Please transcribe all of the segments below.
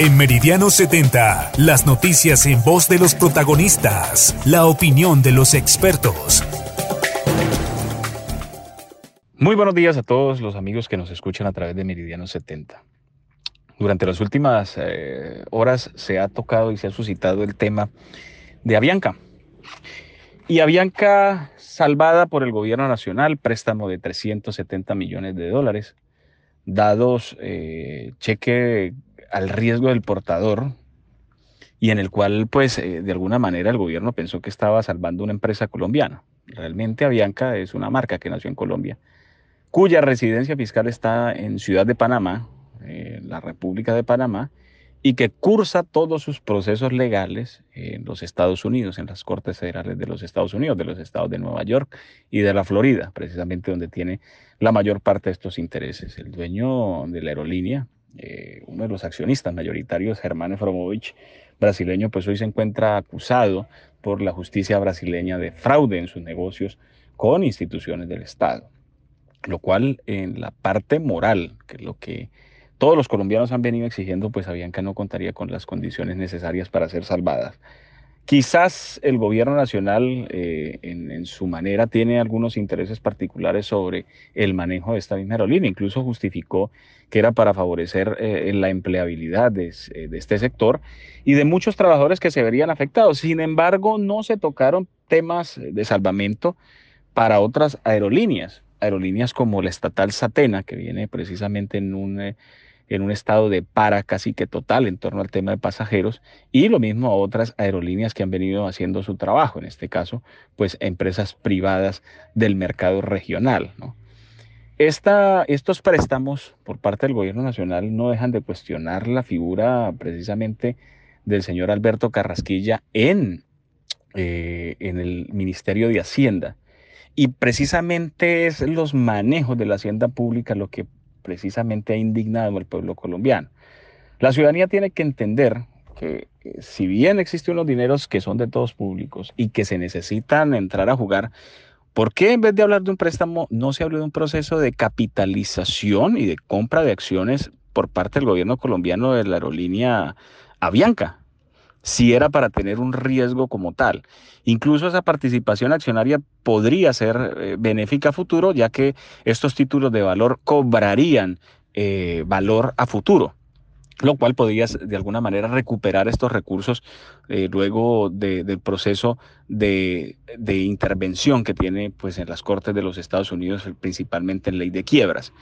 En Meridiano 70, las noticias en voz de los protagonistas, la opinión de los expertos. Muy buenos días a todos los amigos que nos escuchan a través de Meridiano 70. Durante las últimas eh, horas se ha tocado y se ha suscitado el tema de Avianca. Y Avianca salvada por el gobierno nacional, préstamo de 370 millones de dólares, dados eh, cheque al riesgo del portador y en el cual, pues, eh, de alguna manera el gobierno pensó que estaba salvando una empresa colombiana. Realmente Avianca es una marca que nació en Colombia, cuya residencia fiscal está en Ciudad de Panamá, en la República de Panamá, y que cursa todos sus procesos legales en los Estados Unidos, en las Cortes Federales de los Estados Unidos, de los estados de Nueva York y de la Florida, precisamente donde tiene la mayor parte de estos intereses. El dueño de la aerolínea, eh, uno de los accionistas mayoritarios, Germán Efromovich, brasileño, pues hoy se encuentra acusado por la justicia brasileña de fraude en sus negocios con instituciones del Estado, lo cual en la parte moral, que es lo que todos los colombianos han venido exigiendo, pues sabían que no contaría con las condiciones necesarias para ser salvadas. Quizás el gobierno nacional eh, en, su manera tiene algunos intereses particulares sobre el manejo de esta misma aerolínea. Incluso justificó que era para favorecer eh, la empleabilidad eh, de, este sector y de muchos trabajadores que se verían afectados. Sin embargo, no se tocaron temas de salvamento para otras aerolíneas. Aerolíneas como la estatal Satena, que viene precisamente en un en un estado de para casi que total en torno al tema de pasajeros y lo mismo a otras aerolíneas que han venido haciendo su trabajo, en este caso, pues empresas privadas del mercado regional. Esta, estos préstamos por parte del gobierno nacional no dejan de cuestionar la figura precisamente del señor Alberto Carrasquilla en, eh, en el Ministerio de Hacienda. Y precisamente es los manejos de la hacienda pública lo que precisamente ha indignado al pueblo colombiano. La ciudadanía tiene que entender que eh, si bien existen unos dineros que son de todos públicos y que se necesitan entrar a jugar, ¿por qué en vez de hablar de un préstamo no se habla de un proceso de capitalización y de compra de acciones por parte del gobierno colombiano de la aerolínea Avianca? Si era para tener un riesgo como tal. Incluso esa participación accionaria podría ser eh, benéfica a futuro, ya que estos títulos de valor cobrarían eh, valor a futuro lo cual podría de alguna manera recuperar estos recursos eh, luego del proceso de, de, intervención que tiene pues, en las Cortes de los Estados Unidos, principalmente en ley de quiebras.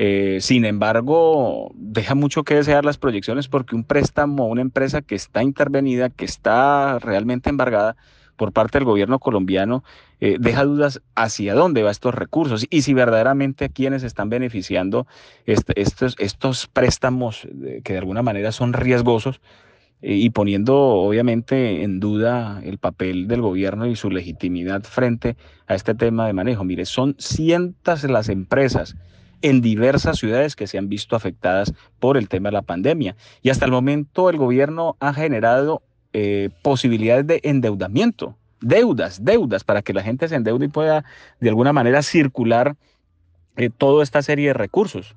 Eh, sin embargo, deja mucho que desear las proyecciones porque un préstamo a una empresa que está intervenida, que está realmente embargada por parte del gobierno colombiano, eh, deja dudas hacia dónde va estos recursos y si verdaderamente a quienes están beneficiando estos, estos préstamos que de alguna manera son riesgosos eh, y poniendo obviamente en duda el papel del gobierno y su legitimidad frente a este tema de manejo. Mire, son cientos las empresas en diversas ciudades que se han visto afectadas por el tema de la pandemia. Y hasta el momento el gobierno ha generado eh, posibilidades de endeudamiento, deudas, deudas, para que la gente se endeude y pueda de alguna manera circular eh, toda esta serie de recursos.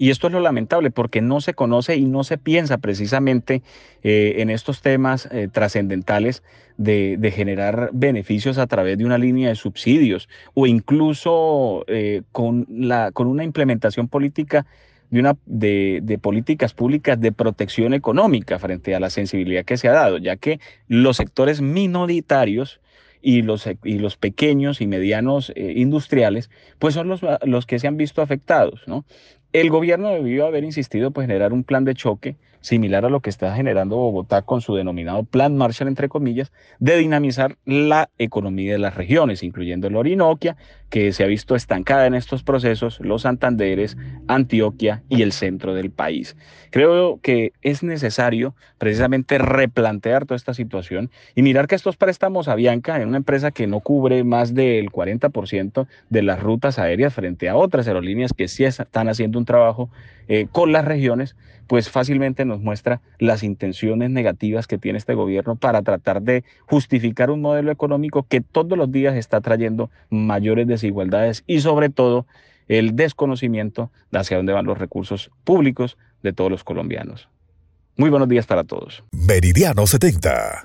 Y esto es lo lamentable porque no se conoce y no se piensa precisamente eh, en estos temas eh, trascendentales de, generar beneficios a través de una línea de subsidios o incluso eh, con, la, con una implementación política de, una, de, políticas públicas de protección económica frente a la sensibilidad que se ha dado, ya que los sectores minoritarios y los, y los pequeños y medianos industriales, pues son los, los que se han visto afectados, ¿no? El gobierno debió haber insistido pues generar un plan de choque similar a lo que está generando Bogotá con su denominado Plan Marshall, entre comillas, de dinamizar la economía de las regiones, incluyendo el Orinoquia, que se ha visto estancada en estos procesos, los Santanderes, Antioquia y el centro del país. Creo que es necesario precisamente replantear toda esta situación y mirar que estos préstamos a Bianca, en una empresa que no cubre más del 40% de las rutas aéreas frente a otras aerolíneas que sí están haciendo un trabajo eh, con las regiones, pues fácilmente nos muestra las intenciones negativas que tiene este gobierno para tratar de justificar un modelo económico que todos los días está trayendo mayores desigualdades y sobre todo el desconocimiento de hacia dónde van los recursos públicos de todos los colombianos. Muy buenos días para todos. Meridiano 70.